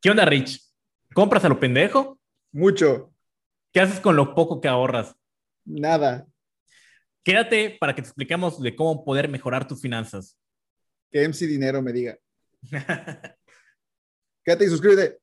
¿Qué onda, Rich? ¿Compras a lo pendejo? Mucho. ¿Qué haces con lo poco que ahorras? Nada. Quédate para que te expliquemos de cómo poder mejorar tus finanzas. Que MC Dinero me diga. Quédate y suscríbete.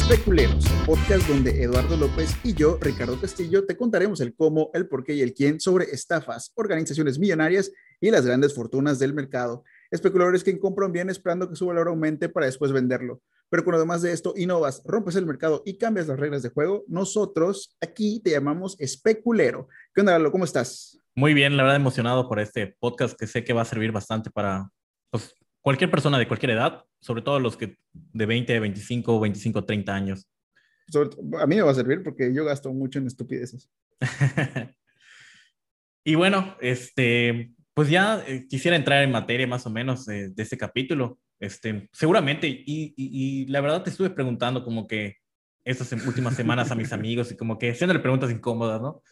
Especuleros, podcast donde Eduardo López y yo, Ricardo Castillo, te contaremos el cómo, el por qué y el quién sobre estafas, organizaciones millonarias y las grandes fortunas del mercado. Especuladores que compran bien esperando que su valor aumente para después venderlo. Pero cuando además de esto innovas, rompes el mercado y cambias las reglas de juego, nosotros aquí te llamamos Especulero. ¿Qué onda, Lalo? ¿Cómo estás? Muy bien, la verdad emocionado por este podcast que sé que va a servir bastante para pues, cualquier persona de cualquier edad, sobre todo los que de 20, 25, 25, 30 años. Sobre a mí me va a servir porque yo gasto mucho en estupideces. y bueno, este, pues ya eh, quisiera entrar en materia más o menos de, de este capítulo. Este, seguramente, y, y, y la verdad te estuve preguntando como que estas últimas semanas a mis amigos y como que haciéndole preguntas incómodas, ¿no?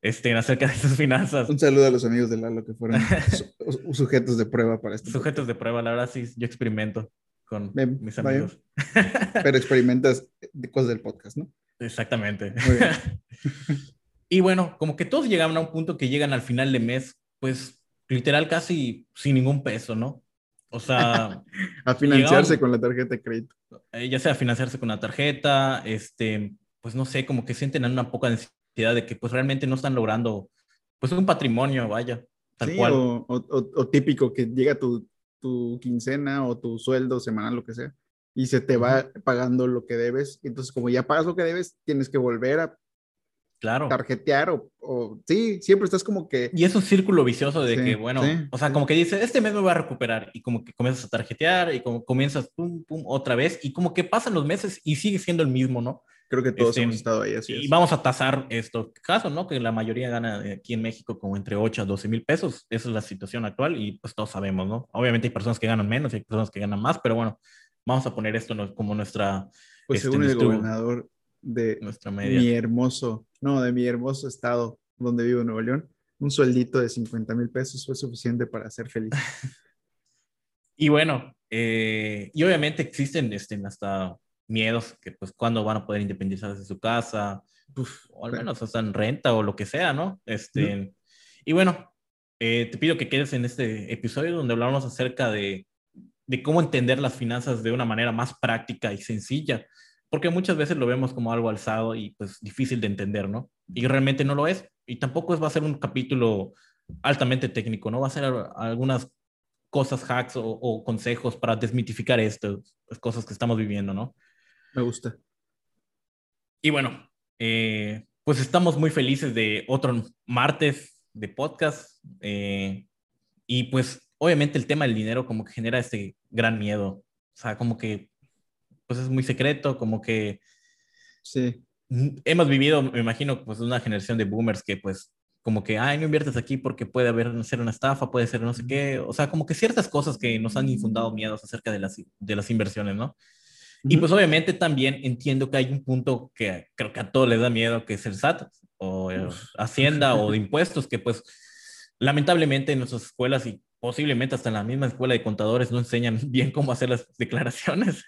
Este, acerca de sus finanzas. Un saludo a los amigos de Lalo que fueron su- sujetos de prueba para este. Sujetos de prueba, la verdad sí, yo experimento con mis vaya. amigos. Pero experimentas cosas del podcast, ¿no? Exactamente. Muy bien. y bueno, como que todos llegaban a un punto que llegan al final de mes, pues literal casi sin ningún peso, ¿no? O sea, A financiarse Llegamos- con la tarjeta de crédito. eh, ya sea financiarse con la tarjeta, este, pues no sé, como que sienten una poca de que pues realmente no están logrando pues un patrimonio, vaya, tal Sí, cual. O, o- o- típico que llega tu, tu quincena o tu sueldo semanal, lo que sea, y se te va pagando lo que debes. Entonces, como ya pagas lo que debes, tienes que volver a Claro. tarjetear o, o- sí, siempre estás como que Y es un círculo vicioso de Sí, que, bueno, sí, o sea, sí. como que dices, este mes me voy a recuperar y como que comienzas a tarjetear y como comienzas, pum, pum, otra vez y como que pasan los meses y sigue siendo el mismo, ¿no? Creo que todos Este, hemos estado ahí así. y es. vamos a tasar esto caso, ¿no? Que la mayoría gana aquí en México como entre 8 a 12 mil pesos. Esa es la situación actual y pues todos sabemos, ¿no? Obviamente hay personas que ganan menos y hay personas que ganan más, pero bueno, vamos a poner esto como nuestra, Pues este, según el nuestro- gobernador de nuestra media. mi hermoso, no, de mi hermoso estado donde vivo Nuevo León, un sueldito de 50 mil pesos fue suficiente para ser feliz. Y bueno, eh, y obviamente existen este, hasta miedos que pues cuándo van a poder independizarse de su casa, Uf, o al menos hasta en renta o lo que sea, ¿no? Este, Y bueno, eh, te pido que quedes en este episodio donde hablamos acerca de, de cómo entender las finanzas de una manera más práctica y sencilla, porque muchas veces lo vemos como algo alzado y pues difícil de entender, ¿no? Y realmente no lo es, y tampoco es, va a ser un capítulo altamente técnico, ¿no? Va a ser algunas cosas, hacks o, o consejos para desmitificar estas cosas que estamos viviendo, ¿no? Me gusta. Y bueno, eh, pues estamos muy felices de otro martes de podcast. eh, y pues obviamente el tema del dinero como que genera este gran miedo. O sea, como que pues es muy secreto, como que Sí, mm, hemos vivido, me imagino, pues una generación de boomers que pues como que, ay, no inviertes aquí porque puede haber, ser una estafa, puede ser no sé qué. O sea, como que ciertas cosas que nos han infundado miedos acerca de las, de las inversiones, ¿no? Y pues obviamente también entiendo que hay un punto que creo que a todos les da miedo, que es el SAT o eh, Hacienda o de impuestos, que pues lamentablemente en nuestras escuelas y posiblemente hasta en la misma escuela de contadores no enseñan bien cómo hacer las declaraciones.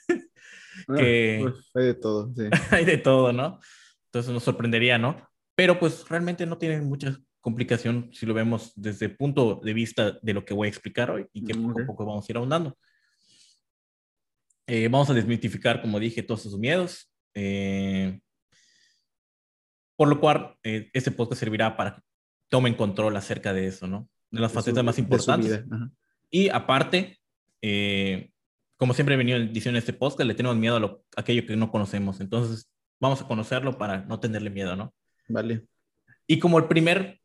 Ah, que- uf, hay de todo, sí. hay de todo, ¿no? Entonces nos sorprendería, ¿no? Pero pues realmente no tiene mucha complicación si lo vemos desde el punto de vista de lo que voy a explicar hoy y que Mm, poco ok. a poco vamos a ir ahondando. Eh, vamos a desmitificar, como dije, todos esos miedos. eh, por lo cual, eh, este podcast servirá para que tomen control acerca de eso, ¿no? De las De su- facetas más su importantes. vida, ajá. Y aparte, eh, como siempre he venido diciendo en este podcast, le tenemos miedo a lo, a aquello que no conocemos. Entonces, vamos a conocerlo para no tenerle miedo, ¿no? Vale. Y como el primer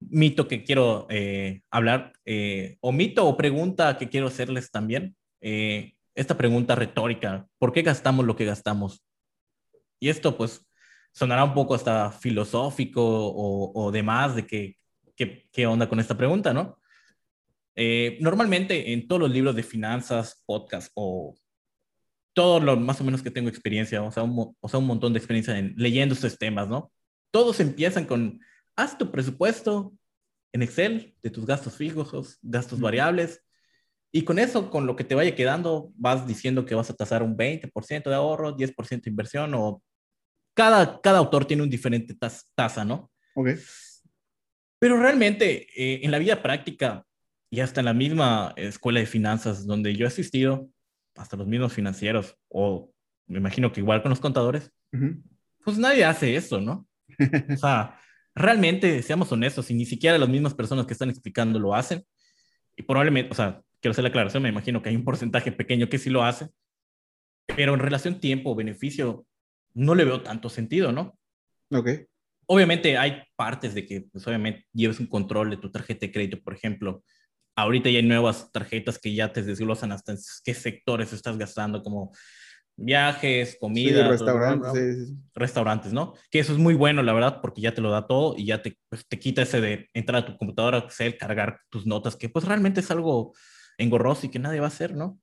mito que quiero eh, hablar, eh, o mito o pregunta que quiero hacerles también, eh, esta pregunta retórica, ¿por qué gastamos lo que gastamos? Y esto pues sonará un poco hasta filosófico o, o demás de que, qué onda con esta pregunta, ¿no? Eh, normalmente en todos los libros de finanzas, podcast o todo lo más o menos que tengo experiencia, o sea, un, o sea, un montón de experiencia en leyendo estos temas, ¿no? Todos empiezan con, haz tu presupuesto en Excel de tus gastos fijos, gastos variables, y con eso, con lo que te vaya quedando, vas diciendo que vas a tasar un 20% de ahorro, 10% de inversión, o cada, cada autor tiene un diferente tasa, ¿no? Ok. Pero realmente, eh, en la vida práctica, y hasta en la misma escuela de finanzas donde yo he asistido, hasta los mismos financieros, o me imagino que igual con los contadores, pues nadie hace eso, ¿no? o sea, realmente, seamos honestos, y ni siquiera las mismas personas que están explicando lo hacen, y probablemente, o sea, quiero hacer la aclaración, me imagino que hay un porcentaje pequeño que sí lo hace, pero en relación tiempo-beneficio, no le veo tanto sentido, ¿no? Ok. Obviamente hay partes de que, pues obviamente, lleves un control de tu tarjeta de crédito, por ejemplo, ahorita ya hay nuevas tarjetas que ya te desglosan hasta en qué sectores estás gastando, como viajes, comida, restaurantes, restaurantes, ¿no? Que eso es muy bueno, la verdad, porque ya te lo da todo y ya te, pues, te quita ese de entrar a tu computadora, Excel, cargar tus notas, que pues realmente es algo engorroso y que nadie va a hacer, ¿no?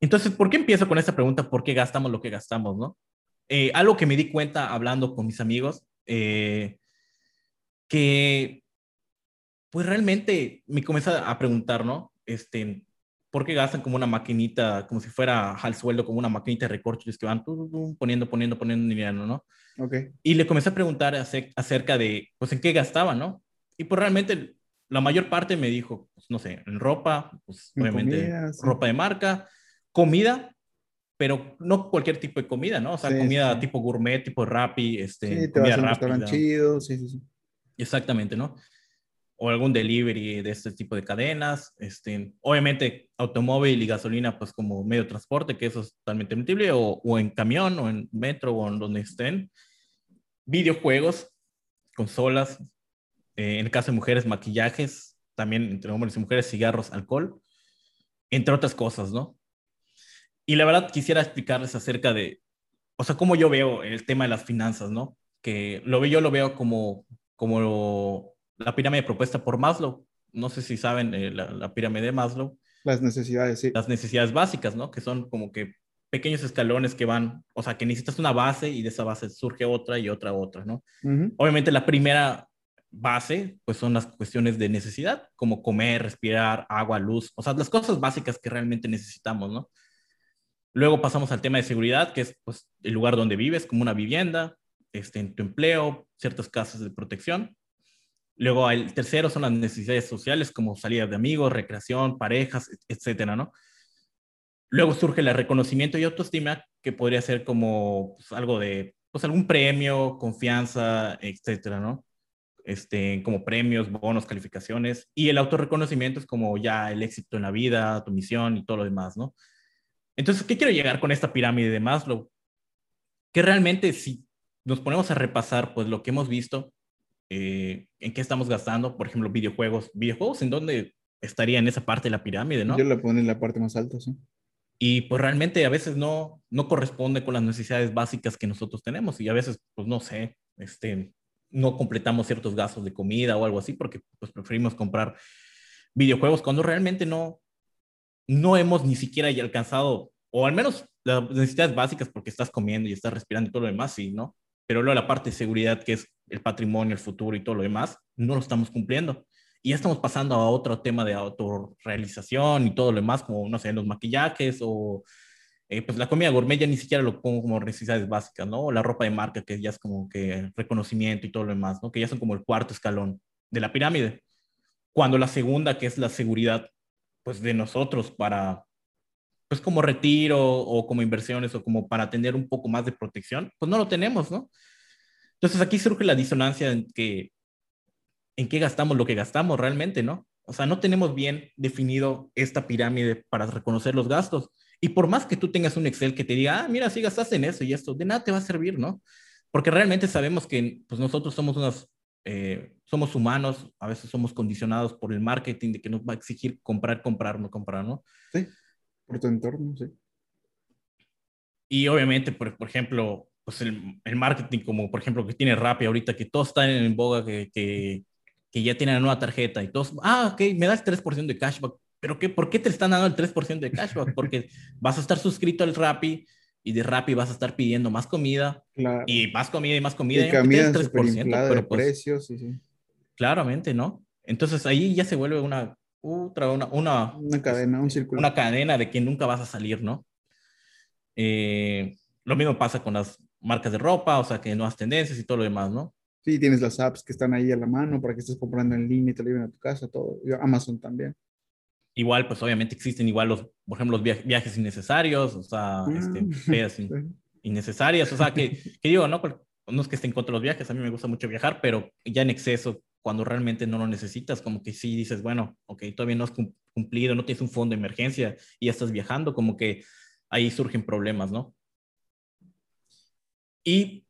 Entonces, ¿por qué empiezo con esta pregunta? ¿Por qué gastamos lo que gastamos, no? Eh, algo que me di cuenta hablando con mis amigos, eh, que pues realmente me comienza a preguntar, ¿no? Este, ¿por qué gastan como una maquinita, como si fuera al sueldo, como una maquinita de recortes que van poniendo, poniendo, poniendo dinero, ¿no? Ok. Y le comencé a preguntar acerca de, pues, en qué gastaba, ¿no? Y pues realmente la mayor parte me dijo, pues, no sé, en ropa, pues obviamente ropa de marca, comida, pero no cualquier tipo de comida, ¿no? O sea, comida tipo gourmet, tipo rappi, este, sí, comida rápida. Chido, sí, sí, sí. Exactamente, ¿no? o algún delivery de este tipo de cadenas. Este, obviamente, automóvil y gasolina, pues como medio de transporte, que eso es totalmente admitible, o, o en camión, o en metro, o en donde estén. Videojuegos, consolas, eh, en el caso de mujeres, maquillajes, también entre hombres y mujeres, cigarros, alcohol, entre otras cosas, ¿no? Y la verdad quisiera explicarles acerca de, o sea, cómo yo veo el tema de las finanzas, ¿no? Que lo veo, yo lo veo como, como la pirámide propuesta por Maslow. No sé si saben eh, la, pirámide de Maslow. Las necesidades, sí. Las necesidades básicas, ¿no? Que son como que pequeños escalones que van, o sea, que necesitas una base y de esa base surge otra y otra, otra, ¿no? Obviamente la primera base, pues son las cuestiones de necesidad, como comer, respirar, agua, luz, o sea, las cosas básicas que realmente necesitamos, ¿no? Luego pasamos al tema de seguridad, que es pues, el lugar donde vives, como una vivienda, este, en tu empleo, ciertas casas de protección. Luego el tercero son las necesidades sociales como salida de amigos, recreación, parejas, etcétera, ¿no? Luego surge el reconocimiento y autoestima, que podría ser como pues, algo de, pues algún premio, confianza, etcétera, ¿no? Este, como premios, bonos, calificaciones. Y el autorreconocimiento es como ya el éxito en la vida, tu misión y todo lo demás, ¿no? Entonces, ¿qué quiero llegar con esta pirámide de Maslow? Que realmente si nos ponemos a repasar, pues lo que hemos visto, eh, en qué estamos gastando, por ejemplo, videojuegos. ¿Videojuegos en dónde estaría en esa parte de la pirámide, no? Yo lo pongo en la parte más alta, sí. Y pues realmente a veces no, no corresponde con las necesidades básicas que nosotros tenemos y a veces, pues no sé, este, no completamos ciertos gastos de comida o algo así porque pues preferimos comprar videojuegos cuando realmente no, no hemos ni siquiera alcanzado, o al menos las necesidades básicas porque estás comiendo y estás respirando y todo lo demás, sí, ¿no? Pero luego la parte de seguridad que es el patrimonio, el futuro y todo lo demás, no lo estamos cumpliendo. Y ya estamos pasando a otro tema de autorrealización y todo lo demás, como, no sé, los maquillajes o eh, pues la comida gourmet ya ni siquiera lo pongo como necesidades básicas, ¿no? O la ropa de marca, que ya es como que reconocimiento y todo lo demás, ¿no? Que ya son como el cuarto escalón de la pirámide. Cuando la segunda, que es la seguridad, pues de nosotros para, pues como retiro o como inversiones o como para tener un poco más de protección, pues no lo tenemos, ¿no? Entonces aquí surge la disonancia en que en qué gastamos lo que gastamos realmente, ¿no? O sea, no tenemos bien definido esta pirámide para reconocer los gastos. Y por más que tú tengas un Excel que te diga, ah, mira, si gastaste en eso y esto, de nada te va a servir, ¿no? Porque realmente sabemos que pues, nosotros somos unos, eh, somos humanos, a veces somos condicionados por el marketing de que nos va a exigir comprar, comprar, no comprar, ¿no? Sí. Por tu entorno, sí. Y obviamente, por, por ejemplo, pues el, el, marketing como por ejemplo que tiene Rappi ahorita, que todos están en boga, que, que, que ya tienen la nueva tarjeta y todos, ah, ok, me das 3% de cashback. ¿Pero qué? ¿Por qué te están dando el 3% de cashback? Porque vas a estar suscrito al Rappi y de Rappi vas a estar pidiendo más comida claro. y más comida y más comida. Y, y comida 3%, pero pues, precios, sí, sí. Claramente, ¿no? Entonces ahí ya se vuelve una, otra, una, una, una cadena, un círculo. Una cadena de que nunca vas a salir, ¿no? Eh, lo mismo pasa con las marcas de ropa, o sea, que nuevas tendencias y todo lo demás, ¿no? Sí, tienes las apps que están ahí a la mano para que estés comprando en línea y te lo lleven a tu casa, todo. Amazon también. Igual, pues obviamente existen igual los, por ejemplo, los viajes innecesarios, o sea, este, feas innecesarias, o sea, que, que digo, ¿no? No es que esté en contra de los viajes, a mí me gusta mucho viajar, pero ya en exceso, cuando realmente no lo necesitas, como que sí dices, bueno, ok, todavía no has cumplido, no tienes un fondo de emergencia y ya estás viajando, como que ahí surgen problemas, ¿no? ¿Y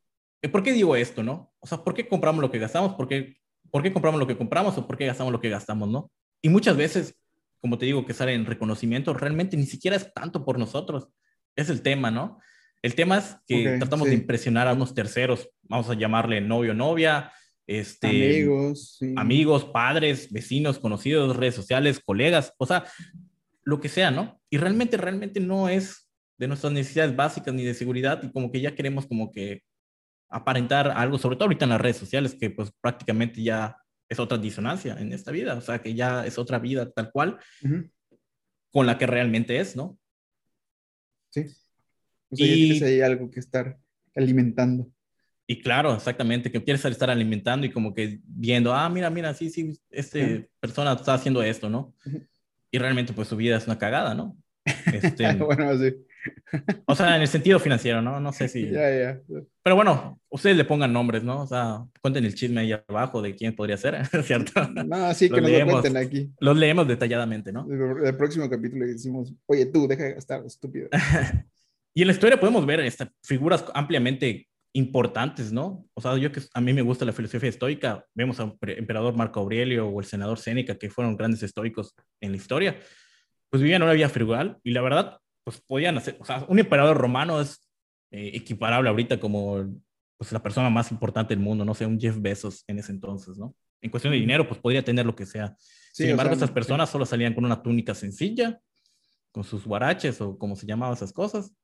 por qué digo esto, no? O sea, ¿por qué compramos lo que gastamos? ¿Por qué, ¿Por qué compramos lo que compramos o por qué gastamos lo que gastamos, no? Y muchas veces, como te digo, que sale en reconocimiento, realmente ni siquiera es tanto por nosotros. Es el tema, ¿no? El tema es que okay, tratamos sí. de impresionar a unos terceros, vamos a llamarle novio, novia, este, amigos, sí. amigos, padres, vecinos, conocidos, redes sociales, colegas, o sea, lo que sea, ¿no? Y realmente, realmente no es de nuestras necesidades básicas ni de seguridad y como que ya queremos como que aparentar algo, sobre todo ahorita en las redes sociales, que pues prácticamente ya es otra disonancia en esta vida, o sea, que ya es otra vida tal cual uh -huh. con la que realmente es, ¿no? Sí. O sea, y, ahí algo que estar alimentando. Y claro, exactamente, que quieres estar alimentando y como que viendo, ah, mira, mira, sí, sí, esta uh -huh. persona está haciendo esto, ¿no? Uh -huh. Y realmente pues su vida es una cagada, ¿no? Este, bueno, sí. O sea, en el sentido financiero, ¿no? No sé si. Ya, ya. Pero bueno, ustedes le pongan nombres, ¿no? O sea, cuenten el chisme ahí abajo de quién podría ser, ¿cierto? No, sí, que nos leemos, lo cuenten aquí. Los leemos detalladamente, ¿no? El, el próximo capítulo decimos, oye, tú, deja de gastar, estúpido. y en la historia podemos ver estas figuras ampliamente importantes, ¿no? O sea, yo que a mí me gusta la filosofía estoica, vemos al emperador Marco Aurelio o el senador Séneca, que fueron grandes estoicos en la historia, pues vivían una vida frugal y la verdad, pues podían hacer, o sea, un emperador romano es eh, equiparable ahorita como pues, la persona más importante del mundo, no sé, un Jeff Bezos en ese entonces, ¿no? En cuestión de dinero, pues podría tener lo que sea. Sí, Sin embargo, sea, esas personas sí. solo salían con una túnica sencilla, con sus guaraches o como se llamaban esas cosas,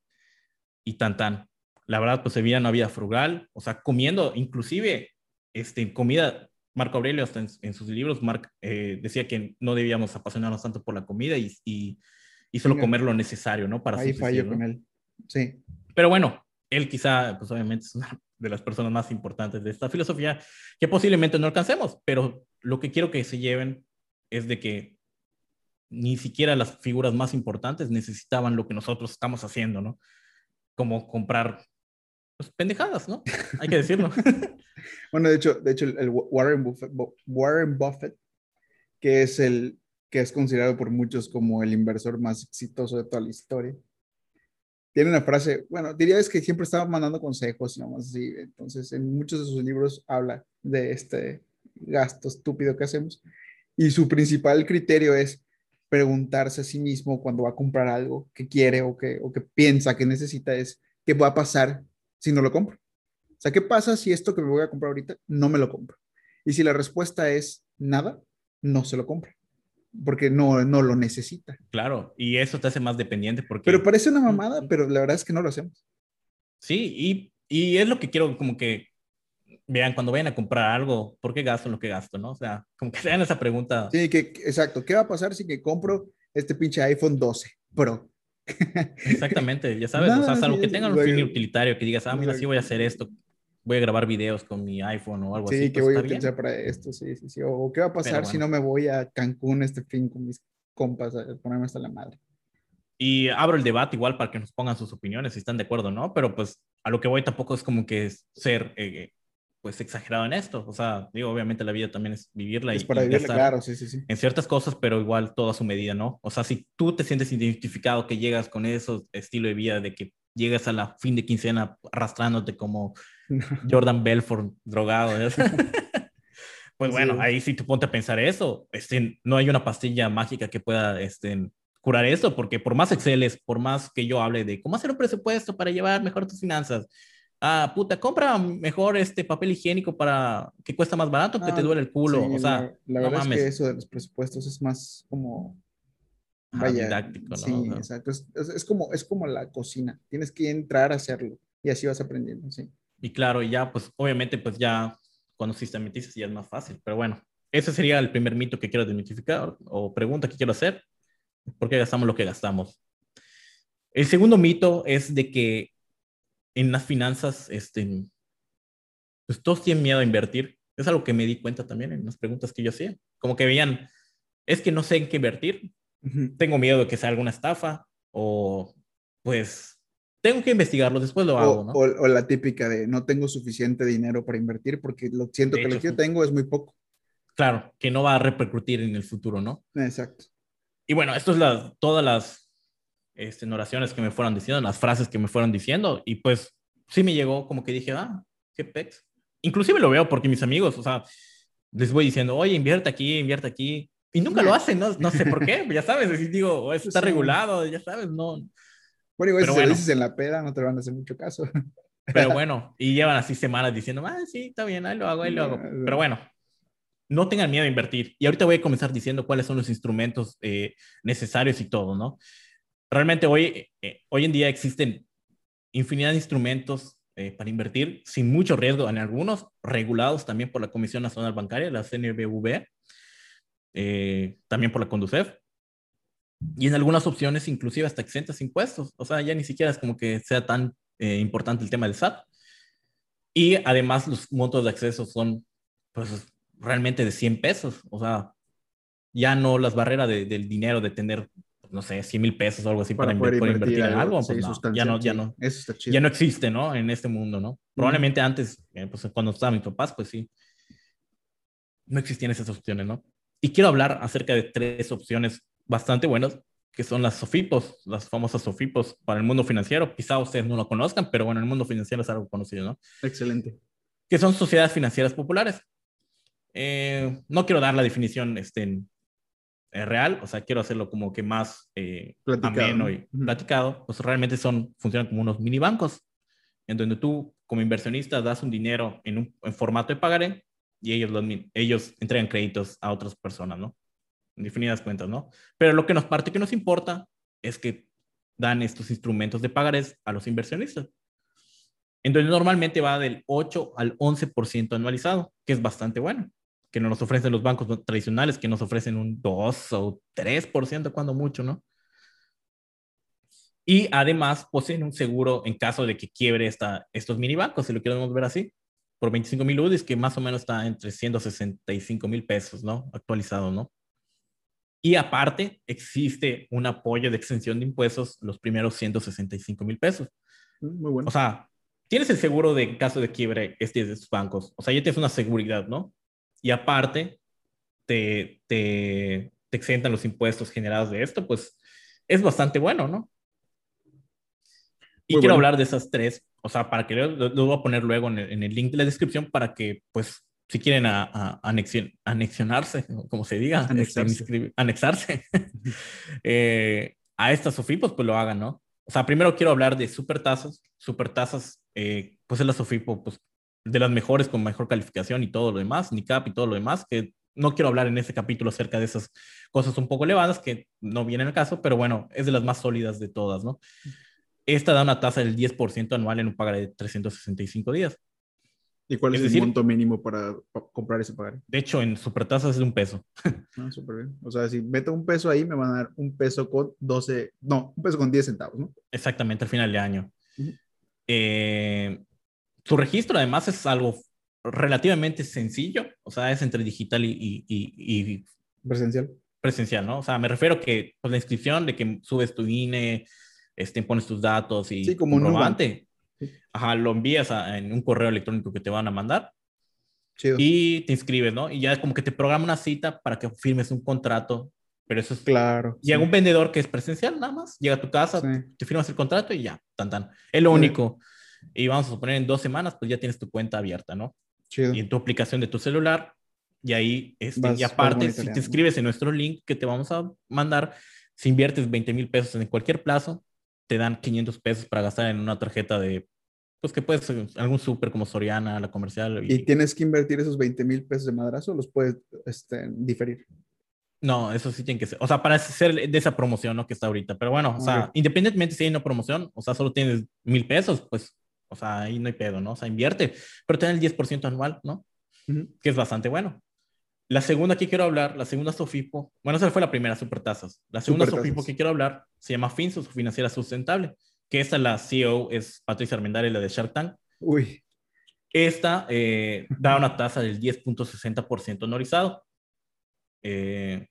y tan tan. La verdad, pues se veía una vida frugal, o sea, comiendo, inclusive, este, comida, Marco Aurelio hasta en, en sus libros Mark, eh, decía que no debíamos apasionarnos tanto por la comida y, y y solo comer lo necesario, ¿no? Para Ahí fallo con él. Sí. Pero bueno, él quizá, pues obviamente es una de las personas más importantes de esta filosofía que posiblemente no alcancemos, pero lo que quiero que se lleven es de que ni siquiera las figuras más importantes necesitaban lo que nosotros estamos haciendo, ¿no? Como comprar pues, pendejadas, ¿no? Hay que decirlo. bueno, de hecho, de hecho el, Warren, Buffett, Warren Buffett, que es el, que es considerado por muchos como el inversor más exitoso de toda la historia. Tiene una frase, bueno, diría es que siempre estaba mandando consejos, nomás así. Entonces, en muchos de sus libros habla de este gasto estúpido que hacemos. Y su principal criterio es preguntarse a sí mismo cuando va a comprar algo que quiere o que, o que piensa que necesita es qué va a pasar si no lo compro. O sea, ¿qué pasa si esto que me voy a comprar ahorita no me lo compro? Y si la respuesta es nada, no se lo compro porque no, no lo necesita. Claro, y eso te hace más dependiente porque... Pero parece una mamada, pero la verdad es que no lo hacemos. Sí, y, y es lo que quiero como que vean cuando vayan a comprar algo, ¿por qué gasto lo que gasto, no? O sea, como que se hagan esa pregunta. Sí, que, exacto, ¿qué va a pasar si que compro este pinche iPhone 12 Pro? Exactamente, ya sabes, Nada, o sea, salvo que tengan un fin utilitario, que digas, ah, mira, sí voy a hacer esto, voy a grabar videos con mi iPhone o algo sí, así. Sí, que pues voy a utilizar para esto, sí, sí, sí. O qué va a pasar bueno. si no me voy a Cancún este fin con mis compas a ponerme hasta la madre. Y abro el debate igual para que nos pongan sus opiniones, si están de acuerdo, ¿no? Pero pues a lo que voy tampoco es como que ser eh, pues exagerado en esto. O sea, digo, obviamente la vida también es vivirla. Es y, para vivirla, claro, sí, sí, sí. En ciertas cosas, pero igual todo a su medida, ¿no? O sea, si tú te sientes identificado que llegas con ese estilo de vida de que llegas a la fin de quincena arrastrándote como Jordan Belfort drogado. pues bueno, sí. ahí sí te ponte a pensar eso. Este, no hay una pastilla mágica que pueda este, curar esto, porque por más Excel es, por más que yo hable de cómo hacer un presupuesto para llevar mejor tus finanzas, ah, puta, compra mejor este papel higiénico para que cuesta más barato que te duele el culo. o sea, la, verdad es que eso de los presupuestos es más como vaya, didáctico, ¿no? Sí, exacto. Es, es, como, es como la cocina. Tienes que entrar a hacerlo y así vas aprendiendo, sí. Y claro, ya, pues obviamente, pues ya cuando sistematizas ya es más fácil. Pero bueno, ese sería el primer mito que quiero desmitificar o pregunta que quiero hacer. ¿Por qué gastamos lo que gastamos? El segundo mito es de que en las finanzas, este, pues todos tienen miedo a invertir. Es algo que me di cuenta también en las preguntas que yo hacía. Como que veían, es que no sé en qué invertir, tengo miedo de que sea alguna estafa o pues tengo que investigarlo, después lo hago, ¿no? O, la típica de no tengo suficiente dinero para invertir porque lo siento que lo que yo tengo es muy poco. Claro, que no va a repercutir en el futuro, ¿no? Exacto. Y bueno, esto es la, todas las este, oraciones que me fueron diciendo, las frases que me fueron diciendo, y pues sí me llegó como que dije, ah, qué pex. Inclusive lo veo porque mis amigos, o sea, les voy diciendo, oye, invierte aquí, invierte aquí, y nunca lo hacen, no, no sé por qué, ya sabes, digo, eso está regulado, ya sabes, no. Bueno, igual si bueno. dices en la peda no te van a hacer mucho caso. Pero bueno, y llevan así semanas diciendo, ah, sí, está bien, ahí lo hago, ahí lo hago. Pero bueno, no tengan miedo a invertir. Y ahorita voy a comenzar diciendo cuáles son los instrumentos eh, necesarios y todo, ¿no? Realmente hoy, eh, hoy en día existen infinidad de instrumentos eh, para invertir sin mucho riesgo, en algunos regulados también por la Comisión Nacional Bancaria, la CNBV, también por la Conducef, y en algunas opciones inclusive hasta exentas impuestos. O sea, ya ni siquiera es como que sea tan importante el tema del SAT. Y además los montos de acceso son pues realmente de 100 pesos. O sea, ya no las barreras del dinero de tener, no sé, 100 mil pesos o algo así para, invertir, en algo. Pues ya no, ya no, ya no existe, ¿no? En este mundo, ¿no? Probablemente antes, eh, pues cuando estaban mis papás, pues sí, no existían esas opciones, ¿no? Y quiero hablar acerca de tres opciones bastante buenas, que son las SOFIPOS, las famosas SOFIPOS para el mundo financiero. Quizá ustedes no lo conozcan, pero bueno, el mundo financiero es algo conocido, ¿no? Excelente. Que son sociedades financieras populares. Eh, no quiero dar la definición este, eh, real, o sea, quiero hacerlo como que más eh, ameno y platicado. Pues realmente son, funcionan como unos mini bancos, en donde tú como inversionista das un dinero en un formato de pagaré y ellos, ellos entregan créditos a otras personas, ¿no? En definidas cuentas, ¿no? Pero lo que nos parte que nos importa es que dan estos instrumentos de pagarés a los inversionistas. Entonces normalmente va del 8 al 11% anualizado, que es bastante bueno que nos ofrecen los bancos tradicionales, que nos ofrecen un 2 o 3% cuando mucho, ¿no? Y además poseen un seguro en caso de que quiebre esta, estos mini bancos, si lo queremos ver así, por 25 mil UDIs, que más o menos está entre 165 mil pesos, ¿no? Actualizado, ¿no? Y aparte, existe un apoyo de exención de impuestos los primeros 165 mil pesos. Mm, muy bueno. O sea, tienes el seguro de caso de quiebre este de estos bancos. O sea, ya tienes una seguridad, ¿no? y aparte te, te, te exentan los impuestos generados de esto, pues es bastante bueno, ¿no? Y quiero hablar de esas tres, o sea, para que lo, voy a poner luego en el, link de la descripción para que, pues, si quieren a, anexionarse, como se diga, este, anexarse, eh, a estas SOFIPOS, pues lo hagan, ¿no? O sea, primero quiero hablar de supertasas. Supertasas, eh, pues es la SOFIPO, pues de las mejores con mejor calificación y todo lo demás, NICAP y todo lo demás, que no quiero hablar en este capítulo acerca de esas cosas un poco elevadas que no vienen al caso, pero bueno, es de las más sólidas de todas, ¿no? Esta da una tasa del 10% anual en un pagaré de 365 días. ¿Y cuál es, el monto mínimo para, comprar ese pagaré? De hecho, en supertasas es de un peso. Ah, súper bien. O sea, si meto un peso ahí, me van a dar un peso con 12, no, un peso con 10 centavos, ¿no? Exactamente, al final de año. eh, su registro además es algo relativamente sencillo, o sea, es entre digital y, y, presencial. Presencial, ¿no? O sea, me refiero que pues, la inscripción de que subes tu INE, este, pones tus datos y sí, como un comprobante, ajá, lo envías en un correo electrónico que te van a mandar y te inscribes, ¿no? Y ya es como que te programa una cita para que firmes un contrato, pero eso es... Claro. Llega un vendedor que es presencial nada más, llega a tu casa, te firmas el contrato y ya, tan tan. Es lo único. Y vamos a suponer en dos semanas, pues ya tienes tu cuenta abierta, ¿no? Y en tu aplicación de tu celular, y ahí, este, y aparte, si te inscribes en nuestro link que te vamos a mandar, si inviertes 20 mil pesos en cualquier plazo, te dan 500 pesos para gastar en una tarjeta de, pues que puedes, algún súper como Soriana, la comercial. Y, tienes que invertir esos 20 mil pesos de madrazo los puedes este, diferir? No, eso sí tiene que ser. O sea, para ser de esa promoción, ¿no? Que está ahorita. Pero bueno, o sea, independientemente si hay una promoción, o sea, solo tienes mil pesos, pues, o sea, ahí no hay pedo, ¿no? O sea, invierte, pero ten el 10% anual, ¿no? Que es bastante bueno. La segunda que quiero hablar, la segunda Sofipo, bueno, esa fue la primera, Supertasas. La segunda Sofipo que quiero hablar se llama Finsus, Financiera Sustentable, que esta la CEO es Patricia Armendariz, la de Shark Tank. Uy. Esta eh, da una tasa del 10.60% honorizado. Eh,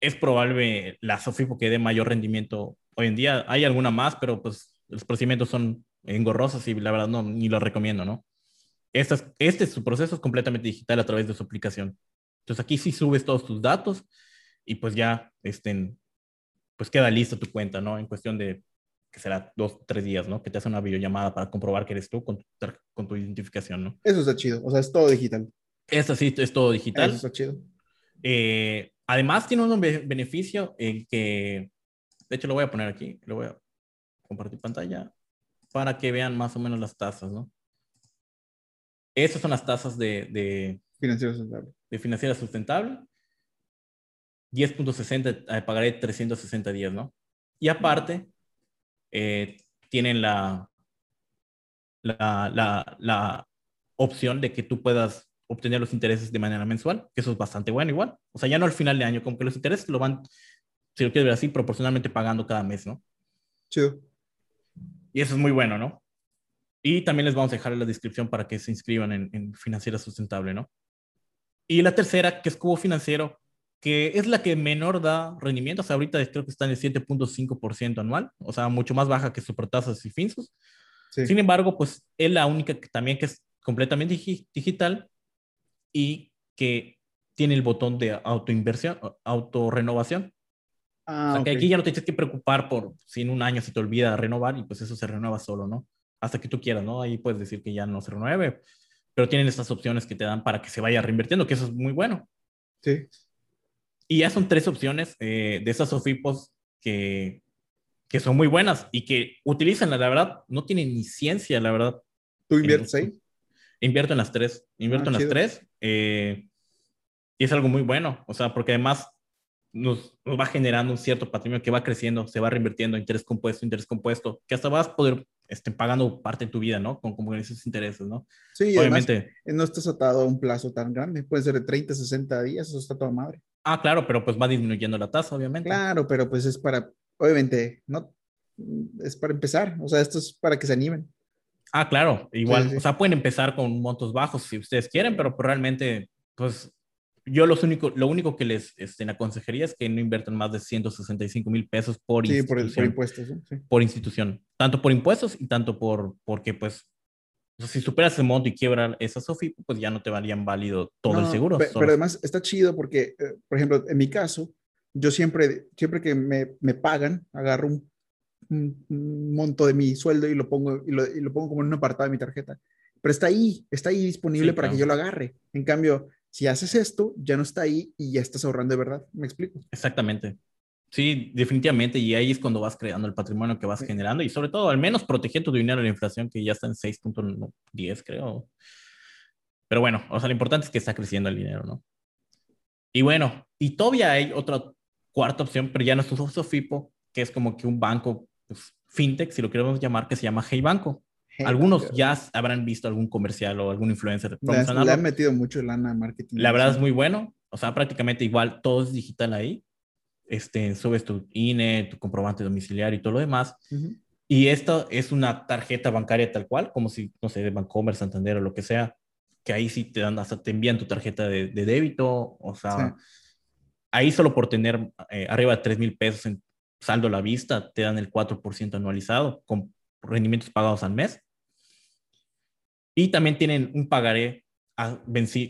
es probable la Sofipo que dé mayor rendimiento hoy en día. Hay alguna más, pero pues los procedimientos son engorrosos y la verdad no, ni lo recomiendo, ¿no? Este, este su proceso es completamente digital a través de su aplicación. Entonces aquí sí subes todos tus datos y pues ya estén, pues queda lista tu cuenta, ¿no? En cuestión de que será dos, tres días, ¿no? Que te hace una videollamada para comprobar que eres tú con tu, con tu identificación, ¿no? Eso está chido, o sea, es todo digital. Eso sí, es todo digital. Eso está chido. Eh, además, tiene un beneficio en que, de hecho, lo voy a poner aquí, lo voy a compartir pantalla para que vean más o menos las tasas, ¿no? Esas son las tasas de, de financiera sustentable. De financiera sustentable. 10.60, eh, pagaré 360 días, ¿no? Y aparte, eh, tienen la, la, la, la opción de que tú puedas obtener los intereses de manera mensual, que eso es bastante bueno igual. O sea, ya no al final de año, como que los intereses lo van, si lo quieres ver así, proporcionalmente pagando cada mes, ¿no? Chido. Y eso es muy bueno, ¿no? Y también les vamos a dejar en la descripción para que se inscriban en, en Financiera Sustentable, ¿no? Y la tercera, que es Cubo Financiero, que es la que menor da rendimiento. O sea, ahorita creo que está en el 7.5% anual, o sea, mucho más baja que Supertasas y Finsus. Sin embargo, pues es la única que también que es completamente digital y que tiene el botón de autoinversión, autorrenovación. Ah, o sea, que aquí ya no te tienes que preocupar por si en un año se te olvida renovar y pues eso se renueva solo, ¿no? Hasta que tú quieras, ¿no? Ahí puedes decir que ya no se renueve, pero tienen estas opciones que te dan para que se vaya reinvirtiendo, que eso es muy bueno. Sí. Y ya son tres opciones eh, de esas SOFIPOS que, que son muy buenas y que utilizan, la verdad, no tienen ni ciencia, la verdad. ¿Tú inviertes ahí? Invierto en las tres, invierto ah, en las tres. Eh, y es algo muy bueno, o sea, porque además nos, nos, va generando un cierto patrimonio que va creciendo, se va reinvirtiendo, interés compuesto, interés compuesto, que hasta vas a poder estar pagando parte de tu vida, ¿no? Con, con esos intereses, ¿no? Sí, obviamente. no estás atado a un plazo tan grande, puede ser de 30, 60 días, eso está toda madre. Ah, claro, pero pues va disminuyendo la tasa, obviamente. Claro, pero pues es para, obviamente, no, es para empezar, o sea, esto es para que se animen. Ah, claro, igual, o sea, pueden empezar con montos bajos si ustedes quieren, pero pues, realmente, pues yo los único, lo único que les este, aconsejaría es que no inviertan más de 165 mil pesos por sí, Por, por impuestos. Sí. Por institución. Tanto por impuestos y tanto por, porque pues, si superas ese monto y quiebran esa SOFI, pues ya no te valían válido todo el seguro. Pero, además está chido porque, eh, por ejemplo, en mi caso, yo siempre, siempre que me, me pagan, agarro un un monto de mi sueldo y lo pongo, y lo, y lo, pongo como en un apartado de mi tarjeta. Pero está ahí, está ahí disponible para que yo lo agarre. En cambio, si haces esto, ya no está ahí y ya estás ahorrando de verdad. ¿Me explico? Exactamente. Sí, definitivamente. Y ahí es cuando vas creando el patrimonio que vas generando y sobre todo, al menos protegiendo tu dinero de la inflación que ya está en 6.10, creo. Pero bueno, o sea, lo importante es que está creciendo el dinero, ¿no? Y bueno, y todavía hay otra cuarta opción, pero ya no es un Sofipo, que es como que un banco pues, fintech, si lo queremos llamar, que se llama Hey Banco. Algunos ya habrán visto algún comercial o algún influencer. Le, le han metido mucho lana marketing. La verdad es muy bueno. O sea, prácticamente igual todo es digital ahí. Este, subes tu INE, tu comprobante domiciliario y todo lo demás. Y esto es una tarjeta bancaria tal cual, como si, no sé, de Bancomer, Santander o lo que sea, que ahí sí te dan, hasta te envían tu tarjeta de, débito. O sea, ahí solo por tener eh, arriba de 3 mil pesos en saldo a la vista, te dan el 4% anualizado con rendimientos pagados al mes. Y también tienen un pagaré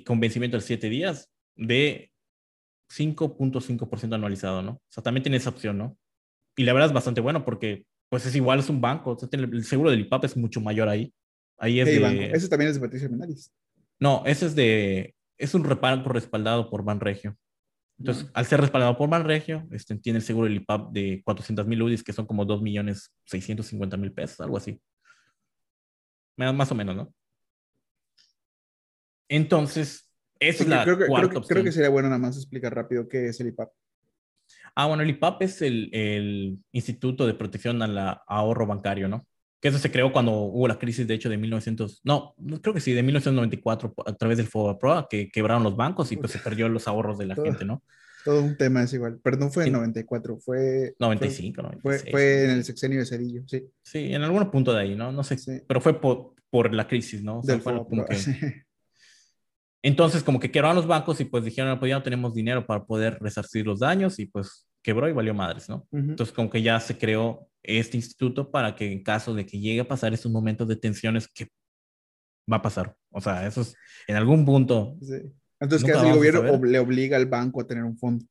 con vencimiento de 7 días de 5.5% anualizado, ¿no? O sea, también tiene esa opción, ¿no? Y la verdad es bastante bueno porque, pues es igual, es un banco. O sea, el seguro del IPAP es mucho mayor ahí. Ahí es de... Ese también es de Patricia Menaris. No, ese es de... Es un reparo respaldado por Banregio. Entonces, al ser respaldado por Banregio, este, tiene el seguro del IPAP de 400 mil UDIs, que son como 2 millones 650 mil pesos, algo así. Más o menos, ¿no? Entonces, esa es la creo que, cuarta creo, opción. creo que sería bueno nada más explicar rápido qué es el IPAP. Ah, bueno, el IPAP es el, el Instituto de Protección al Ahorro Bancario, ¿no? Que eso se creó cuando hubo la crisis, de hecho, de 1900, no, creo que sí, de 1994, a través del FOBAPROA, que quebraron los bancos y pues se perdió los ahorros de la Todo. gente, ¿no? Todo un tema es igual. Pero no fue en Sí. 94, fue. 95, Fue, 96. fue en el sexenio de Cedillo, sí. Sí, en algún punto de ahí, ¿no? No sé, sí. pero fue por, por la crisis, ¿no? O sea, Del fue como que- sí. Entonces, como que quebraron los bancos y pues dijeron, pues ya no tenemos dinero para poder resarcir los daños y pues quebró y valió madres, ¿no? Ujú. Entonces, como que ya se creó este instituto para que en caso de que llegue a pasar estos momentos de tensiones, que va a pasar. O sea, eso es en algún punto, Sí. Entonces, ¿qué hace el gobierno? Ob- le obliga al banco a tener un fondo.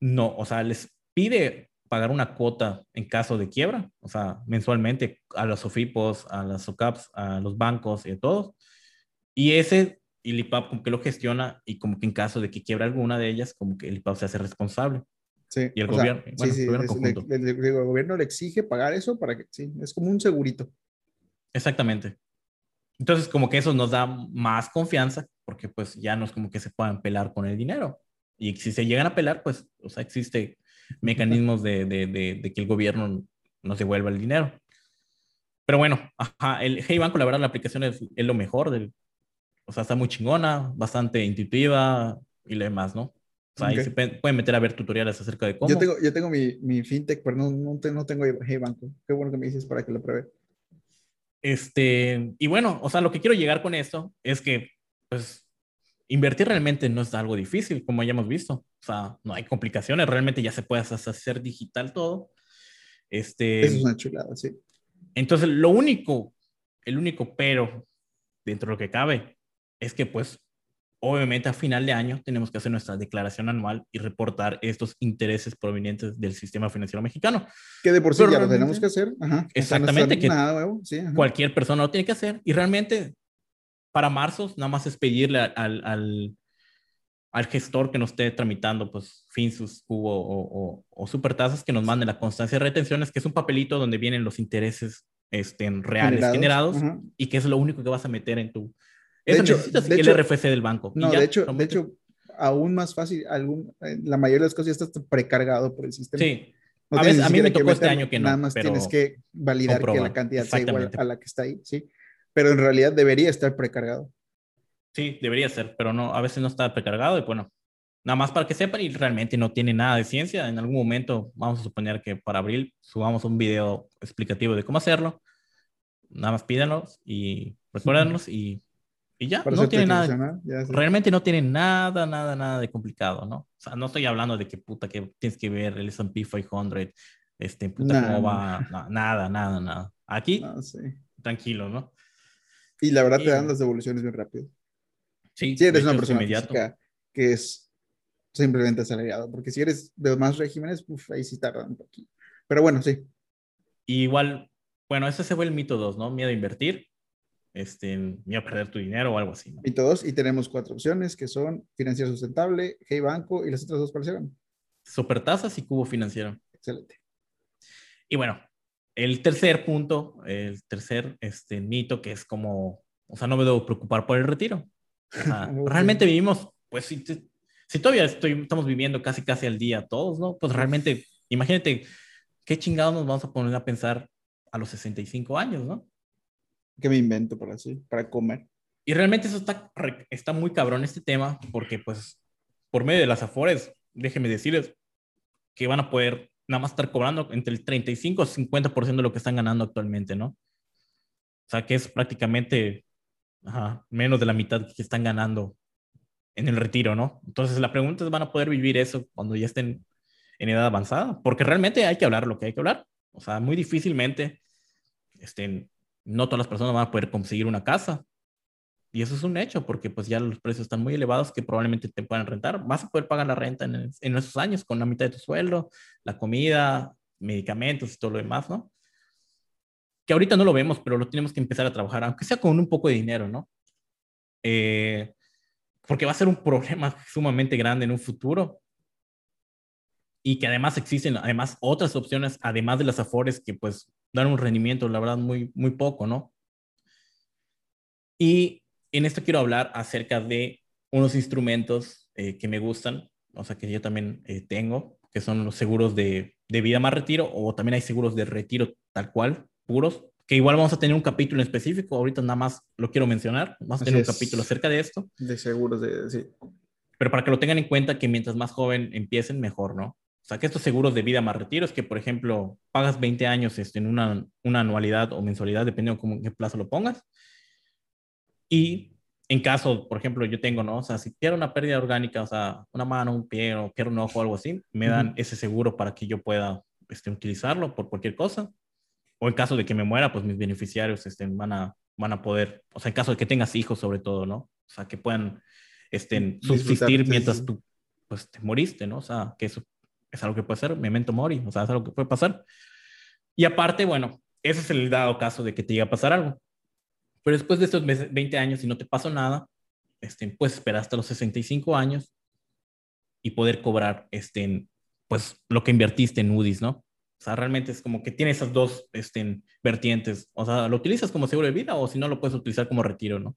no, o sea, les pide pagar una cuota en caso de quiebra, o sea, mensualmente a los OFIPOS, a las SOCAPs, a los bancos y a todos. Y ese, el IPAP como que lo gestiona y como que en caso de que quiebra alguna de ellas, como que el IPAP se hace responsable. Sí. Y el sea, gobierno- sí, sí, el gobierno le- le- le- el gobierno le exige pagar eso para que, sí, es como un segurito. Exactamente. Entonces, como que eso nos da más confianza, porque pues ya no es como que se puedan pelar con el dinero. Y si se llegan a pelar, pues, o sea, existe mecanismos de, de, de, de que el gobierno nos devuelva el dinero. Pero bueno, ajá, el Hey Banco, la verdad, la aplicación es, es lo mejor del, o sea, está muy chingona, bastante intuitiva y lo demás, ¿no? O sea, ahí Ok. se pe- pueden meter a ver tutoriales acerca de cómo. Yo tengo, yo tengo mi, mi fintech, pero no, no, no tengo Hey Banco. Qué bueno que me dices para que lo pruebe. Este, y bueno, o sea, lo que quiero llegar con esto es que, pues, invertir realmente no es algo difícil, como ya hemos visto. O sea, no hay complicaciones, realmente ya se puede hacer digital todo. Este, Eso es una chulada, sí. entonces, lo único, el único pero dentro de lo que cabe es que, pues, obviamente a final de año tenemos que hacer nuestra declaración anual y reportar estos intereses provenientes del sistema financiero mexicano. Que de por sí Pero ya lo tenemos que hacer. Ajá. Exactamente, que- Nada nuevo, sí. ajá. cualquier persona lo tiene que hacer y realmente para marzo nada más es pedirle al, al, gestor que nos esté tramitando pues Finsus, Cubo o, o, o Supertasas que nos mande la constancia de retenciones, que es un papelito donde vienen los intereses este, reales generados, y que es lo único que vas a meter en tu... De Eso hecho- necesitas de el hecho- RFC del banco. No, ya, de hecho, de hecho, aún más fácil, algún, eh, la mayoría de las cosas ya está precargado por el sistema. Sí, No a veces- a mí me tocó este año que no, Nada más pero tienes que validar que la cantidad sea igual a la que está ahí, sí. Pero en realidad debería estar precargado. Sí, debería ser, pero no, a veces no está precargado y bueno, nada más para que sepan y realmente no tiene nada de ciencia. En algún momento vamos a suponer que para abril subamos un video explicativo de cómo hacerlo. Nada más pídanlos y recuérdanos y, y ya, Para no tiene nada, ya sé. realmente no tiene nada, nada, nada de complicado, ¿no? O sea, no estoy hablando de que puta que tienes que ver el S&P 500, este, puta Nah, cómo va, no, nada, nada, nada. Aquí, No, sí. tranquilo, ¿no? Y la verdad Y- te dan las devoluciones bien rápido. Sí, Si eres una persona física que es simplemente asalariado, porque si eres de más regímenes, uf, ahí sí tardan un poquito. Pero bueno, sí. Y igual, bueno, ese se fue el mito 2, ¿no? Miedo a invertir, este, miedo a perder tu dinero o algo así, ¿no? Y todos, y tenemos cuatro opciones que son financiero sustentable, Hey Banco y las otras dos eran. Supertasas y cubo financiero. Excelente. Y bueno, el tercer punto, el tercer este, mito que es como, o sea, no me debo preocupar por el retiro. O sea, Ok. realmente vivimos, pues si, si todavía estoy, estamos viviendo casi casi al día todos, ¿no? Pues realmente, imagínate, ¿qué chingados nos vamos a poner a pensar a los 65 años, ¿no? ¿Qué me invento para así? Para comer. Y realmente eso está, está muy cabrón este tema, porque pues por medio de las afores, déjenme decirles que van a poder nada más estar cobrando entre el 35 o 50% de lo que están ganando actualmente, ¿no? O sea, que es prácticamente ajá, menos de la mitad que están ganando en el retiro, ¿no? Entonces la pregunta es, ¿van a poder vivir eso cuando ya estén en edad avanzada? Porque realmente hay que hablar lo que hay que hablar. O sea, muy difícilmente, este, no todas las personas van a poder conseguir una casa. Y eso es un hecho, porque pues ya los precios están muy elevados que probablemente te puedan rentar. Vas a poder pagar la renta en, en esos años con la mitad de tu sueldo, la comida, medicamentos y todo lo demás, ¿no? Que ahorita no lo vemos, pero lo tenemos que empezar a trabajar, aunque sea con un poco de dinero, ¿no? Eh, porque va a ser un problema sumamente grande en un futuro. y que además existen además otras opciones, además de las afores, que pues dan un rendimiento, la verdad, muy, muy poco, ¿no? Y en esto quiero hablar acerca de unos instrumentos eh, que me gustan, o sea, que yo también eh, tengo, que son los seguros de, de, vida más retiro, o también hay seguros de retiro tal cual, puros, que igual vamos a tener un capítulo en específico, ahorita nada más lo quiero mencionar, vamos a tener un capítulo acerca de esto. De seguros de, sí. Pero para que lo tengan en cuenta que mientras más joven empiecen, mejor, ¿no? O sea, que estos seguros de vida más retiros, que por ejemplo pagas 20 años este, en una, una anualidad o mensualidad, dependiendo de cómo, qué plazo lo pongas. Y en caso, por ejemplo, yo tengo, ¿no? O sea, si pierdo una pérdida orgánica, o sea, una mano, un pie o pierdo un ojo algo así, me dan ese seguro para que yo pueda este, utilizarlo por cualquier cosa. O en caso de que me muera, pues mis beneficiarios este, van, a, van a poder, o sea, en caso de que tengas hijos sobre todo, ¿no? O sea, que puedan este, subsistir mientras tú pues te moriste, ¿no? O sea, que eso es algo que puede ser, memento mori, o sea, es algo que puede pasar. Y aparte, bueno, ese es el dado caso de que te llegue a pasar algo. Pero después de estos 20 años y no te pasó nada, este, puedes esperar hasta los 65 años y poder cobrar este, pues, lo que invertiste en UDIs, ¿no? O sea, realmente es como que tiene esas dos este, vertientes. O sea, lo utilizas como seguro de vida o si no, lo puedes utilizar como retiro, ¿no?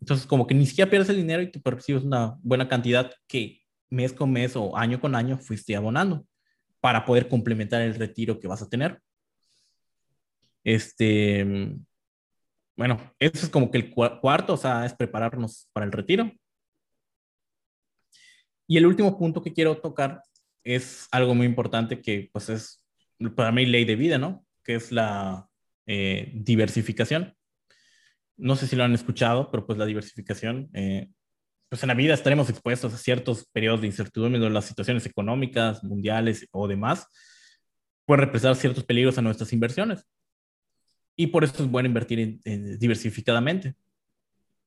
Entonces, como que ni siquiera pierdes el dinero y te percibes una buena cantidad que mes con mes o año con año fuiste abonando para poder complementar el retiro que vas a tener. Este, bueno, eso es como que el cuarto, o sea, es prepararnos para el retiro. Y el último punto que quiero tocar es algo muy importante que pues es para mí ley de vida, ¿no? Que es la eh, diversificación. No sé si lo han escuchado, pero pues la diversificación eh, pues en la vida estaremos expuestos a ciertos periodos de incertidumbre donde las situaciones económicas, mundiales o demás pueden representar ciertos peligros a nuestras inversiones. Y por eso es bueno invertir diversificadamente.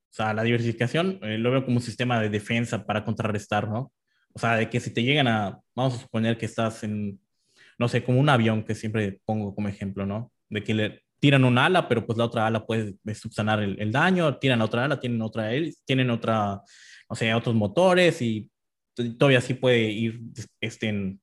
O sea, la diversificación eh, lo veo como un sistema de defensa para contrarrestar, ¿no? O sea, de que si te llegan a, vamos a suponer que estás en, no sé, como un avión que siempre pongo como ejemplo, ¿no? De que le tiran un ala, pero pues la otra ala puede subsanar el, el daño, tiran otra ala, tienen otra, tienen otra o sea, otros motores y todavía sí puede ir este,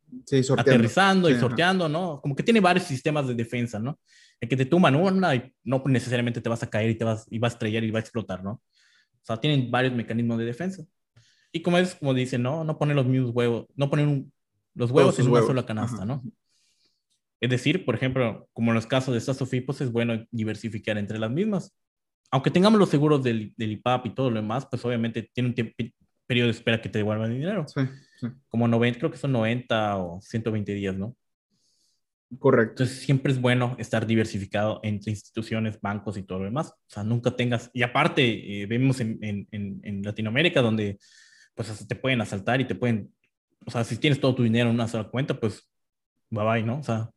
aterrizando y sorteando, ¿no? Como que tiene varios sistemas de defensa, ¿no? El que te tuman una y no necesariamente te vas a caer y te vas, y vas a estrellar y va a explotar, ¿no? O sea, tienen varios mecanismos de defensa. Y como es, como dicen, ¿no? No poner los mismos huevos, no poner los huevos en una sola canasta, ¿no? Es decir, por ejemplo, como en los casos de estas pues es bueno diversificar entre las mismas aunque tengamos los seguros del, del, IPAP y todo lo demás, pues obviamente tiene un periodo de espera que te devuelvan el dinero. Sí, sí. Como 90, creo que son 90 o 120 días, ¿no? Correcto. Entonces siempre es bueno estar diversificado entre instituciones, bancos y todo lo demás. O sea, nunca tengas, y aparte, eh, vemos en, en, en, Latinoamérica donde pues te pueden asaltar y te pueden, o sea, si tienes todo tu dinero en una sola cuenta, pues bye bye, ¿no? O sea,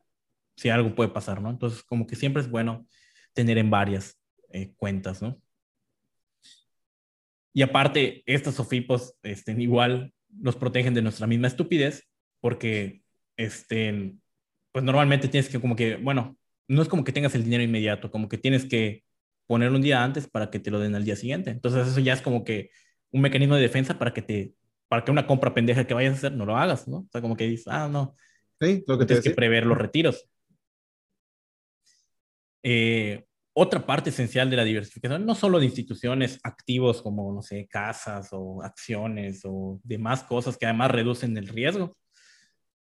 si algo puede pasar, ¿no? Entonces como que siempre es bueno tener en varias. Eh, cuentas, ¿no? Y aparte, estos sofipos este, igual nos protegen de nuestra misma estupidez, porque este, pues normalmente tienes que como que, bueno, no es como que tengas el dinero inmediato, como que tienes que ponerlo un día antes para que te lo den al día siguiente. Entonces eso ya es como que un mecanismo de defensa para que te, para que una compra pendeja que vayas a hacer no lo hagas, ¿no? O sea, como que dices, ah, no. Sí, lo que tienes que prever los retiros. Eh, otra parte esencial de la diversificación, no solo de instituciones activos como, no sé, casas o acciones o demás cosas que además reducen el riesgo,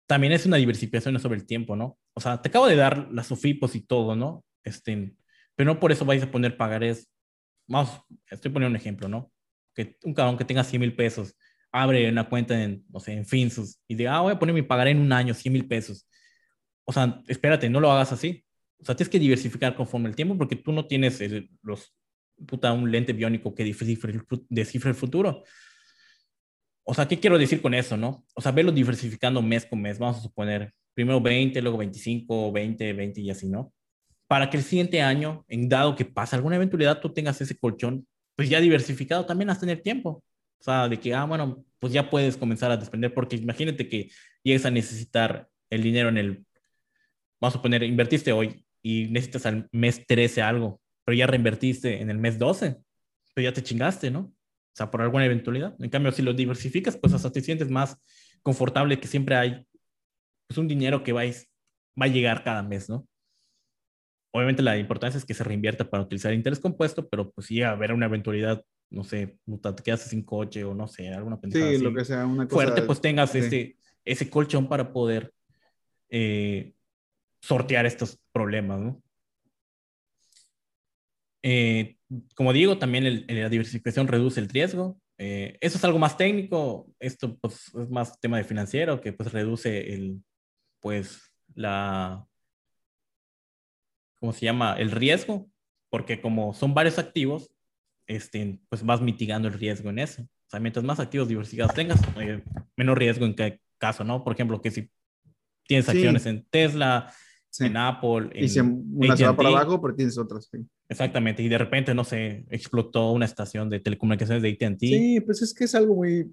también es una diversificación sobre el tiempo, ¿no? O sea, te acabo de dar las SOFIPOS y todo, ¿no? Este, pero no por eso vais a poner pagarés. Vamos, estoy poniendo un ejemplo, ¿no? Que un cabrón que tenga 100 mil pesos abre una cuenta en, no sé, en Finsus y diga, ah, voy a poner mi pagaré en un año 100 mil pesos. O sea, espérate, no lo hagas así o sea, tienes que diversificar conforme el tiempo porque tú no tienes los, puta, un lente biónico que descifre el, el futuro. O sea, ¿qué quiero decir con eso, no? O sea, verlo diversificando mes con mes. Vamos a suponer, primero 20, luego 25, 20, 20 y así, ¿no? Para que el siguiente año, en dado que pasa alguna eventualidad, tú tengas ese colchón, pues ya diversificado también hasta tener tiempo. O sea, de que, ah, bueno, pues ya puedes comenzar a despender, porque imagínate que llegues a necesitar el dinero en el, vamos a suponer, invertiste hoy y necesitas al mes 13 algo, pero ya reinvertiste en el mes 12, pero ya te chingaste, ¿no? O sea, por alguna eventualidad. En cambio, si lo diversificas, pues hasta te sientes más confortable que siempre hay pues un dinero que va a, va a llegar cada mes, ¿no? Obviamente la importancia es que se reinvierta para utilizar interés compuesto, pero pues si a haber una eventualidad, no sé, te quedas sin coche o no sé, alguna pendejada sí, lo que sea, una cosa fuerte, pues tengas este, ese colchón para poder eh, sortear estos problemas, ¿no? Eh, como digo, también la diversificación reduce el riesgo. Eh, eso es algo más técnico. Esto pues, es más tema de financiero que pues reduce el, pues, la, ¿cómo se llama? El riesgo, porque como son varios activos, este, pues vas mitigando el riesgo en eso. O sea, mientras más activos diversificados tengas, eh, menos riesgo en qué caso, ¿no? Por ejemplo, que si tienes acciones en Tesla, en Apple. y si una se va para abajo, pero tienes otras. Exactamente, y de repente, no sé, explotó una estación de telecomunicaciones de ATT. Sí, pues es que es algo muy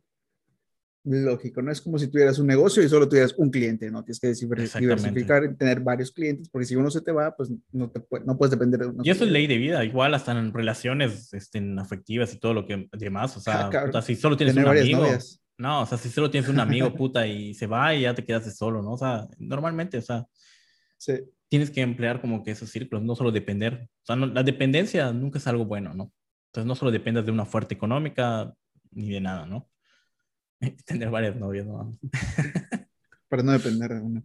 lógico, no es como si tuvieras un negocio y solo tuvieras un cliente, ¿no? Tienes que diversificar y tener varios clientes, porque si uno se te va, pues no, te no puedes depender de uno. Y eso es ley de vida, igual hasta en relaciones este, afectivas y todo lo que demás, o sea, ah, si solo tienes un amigo, no, o sea, si solo tienes un amigo, puta, y se va y ya te quedas solo, ¿no? O sea, normalmente, o sea, tienes que emplear como que esos círculos, no solo depender. O sea, la dependencia nunca es algo bueno, ¿no? Entonces, no solo dependas de una fuerte económica ni de nada, ¿no? Tener varias novias, ¿no? Para no depender de una.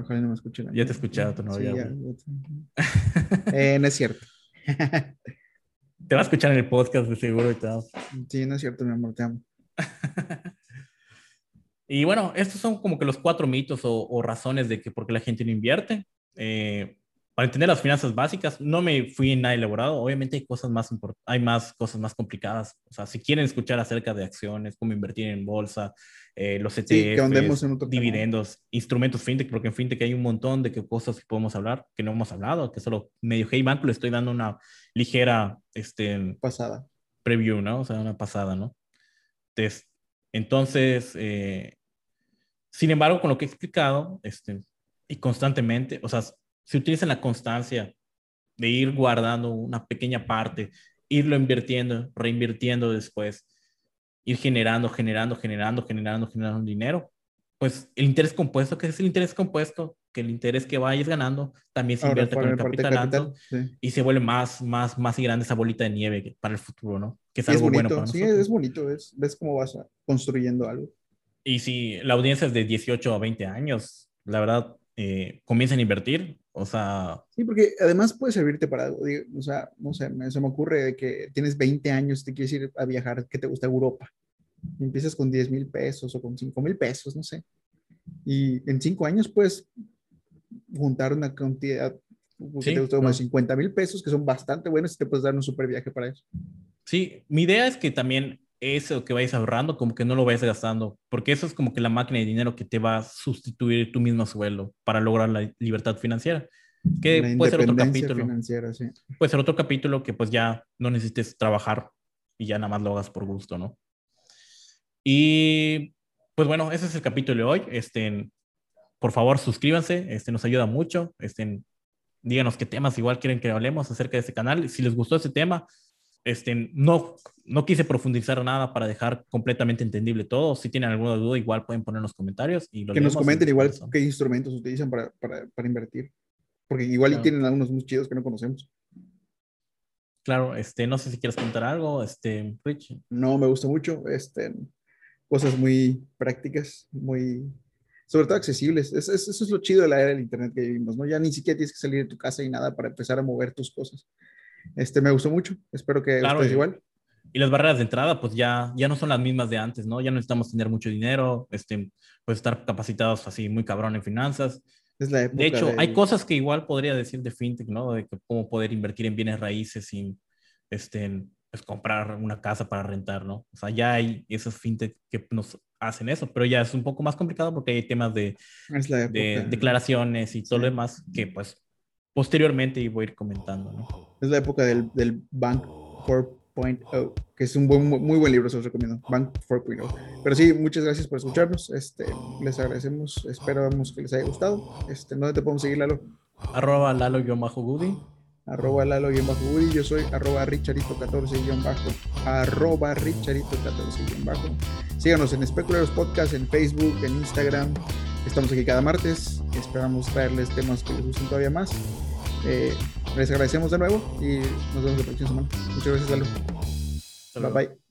Ojalá no me escuche. Ya te he escuchado tu novia. eh, no es cierto. te va a escuchar en el podcast de seguro y tal. Sí, no es cierto, mi amor, te amo. Y bueno, estos son como que los cuatro mitos o, razones de que por qué la gente no invierte. Eh, para entender las finanzas básicas, no me fui en nada elaborado. Obviamente hay cosas más hay más cosas más complicadas. O sea, si quieren escuchar acerca de acciones, cómo invertir en bolsa, eh, los ETFs, dividendos, instrumentos fintech, porque en fintech hay un montón de cosas que podemos hablar que no hemos hablado, que solo medio hey banco le estoy dando una ligera este pasada preview, ¿no? O sea, una pasada, ¿no? Entonces, eh, sin embargo, con lo que he explicado, este, y constantemente, o sea, se utiliza la constancia de ir guardando una pequeña parte, irlo invirtiendo, reinvirtiendo después, ir generando, generando, generando, generando, generando dinero. Pues el interés compuesto, que es el interés compuesto, que el interés que vayas ganando también se invierte con el capital, capital y se vuelve más, más, más grande esa bolita de nieve para el futuro, ¿no? Que es algo bueno para Sí, es bonito, ves, ves cómo vas construyendo algo. Y si la audiencia es de 18 a 20 años, la verdad, eh, comiencen a invertir, o sea... Sí, porque además puede servirte para algo, o sea, no sé, me, se me ocurre de que tienes 20 años, te quieres ir a viajar, que te gusta Europa, y empiezas con 10 mil pesos o con 5 mil pesos, no sé, y en 5 años puedes juntar una cantidad que te gusta como 50 mil pesos, que son bastante buenos y te puedes dar un super viaje para eso. Sí, mi idea es que también eso que vayas ahorrando, como que no lo vayas gastando, porque eso es como que la máquina de dinero que te va a sustituir tu mismo sueldo para lograr la libertad financiera. Que puede ser otro capítulo. Puede ser otro capítulo que pues ya no necesites trabajar y ya nada más lo hagas por gusto, ¿no? Y pues bueno, ese es el capítulo de hoy. Este, por favor, suscríbanse, este nos ayuda mucho. Este, díganos qué temas igual quieren que hablemos acerca de este canal. Si les gustó ese tema, este, no, no quise profundizar nada para dejar completamente entendible todo. Si tienen alguna duda, igual pueden poner en los comentarios. Y que nos comenten igual qué instrumentos utilizan para, para, para invertir. Porque igual tienen algunos muy chidos que no conocemos. Claro, este, no sé si quieres contar algo, este, Rich. No, me gusta mucho, este, cosas muy prácticas, muy, sobre todo accesibles. eso es lo chido de la era del Internet que vivimos, ¿no? Ya ni siquiera tienes que salir de tu casa y nada para empezar a mover tus cosas. Este, me gustó mucho. Espero que claro, igual. Y las barreras de entrada, pues ya, ya no son las mismas de antes, ¿no? Ya no necesitamos tener mucho dinero, este, pues estar capacitados así muy cabrón en finanzas. Es la de hecho, hay cosas que igual podría decir de fintech, ¿no? De cómo poder invertir en bienes raíces sin este, pues, comprar una casa para rentar, ¿no? O sea, ya hay esos fintech que nos hacen eso, pero ya es un poco más complicado porque hay temas de, de declaraciones y todo lo demás que pues posteriormente y voy a ir comentando. ¿no? Es la época del, del Bank 4.0, que es un buen, muy buen libro, se los recomiendo. Bank 4.0. Pero sí, muchas gracias por escucharnos. Este, les agradecemos. Esperamos que les haya gustado. Este, ¿Dónde te podemos seguir, Lalo? Arroba Lalo-Goody. Arroba Lalo-Goody. Yo soy arroba Richarito14- arroba Richarito14- Síganos en Especuleros Podcast, en Facebook, en Instagram Estamos aquí cada martes. Esperamos traerles temas que les gusten todavía más. Eh, les agradecemos de nuevo y nos vemos la próxima semana. Muchas gracias, Lalo. Bye bye.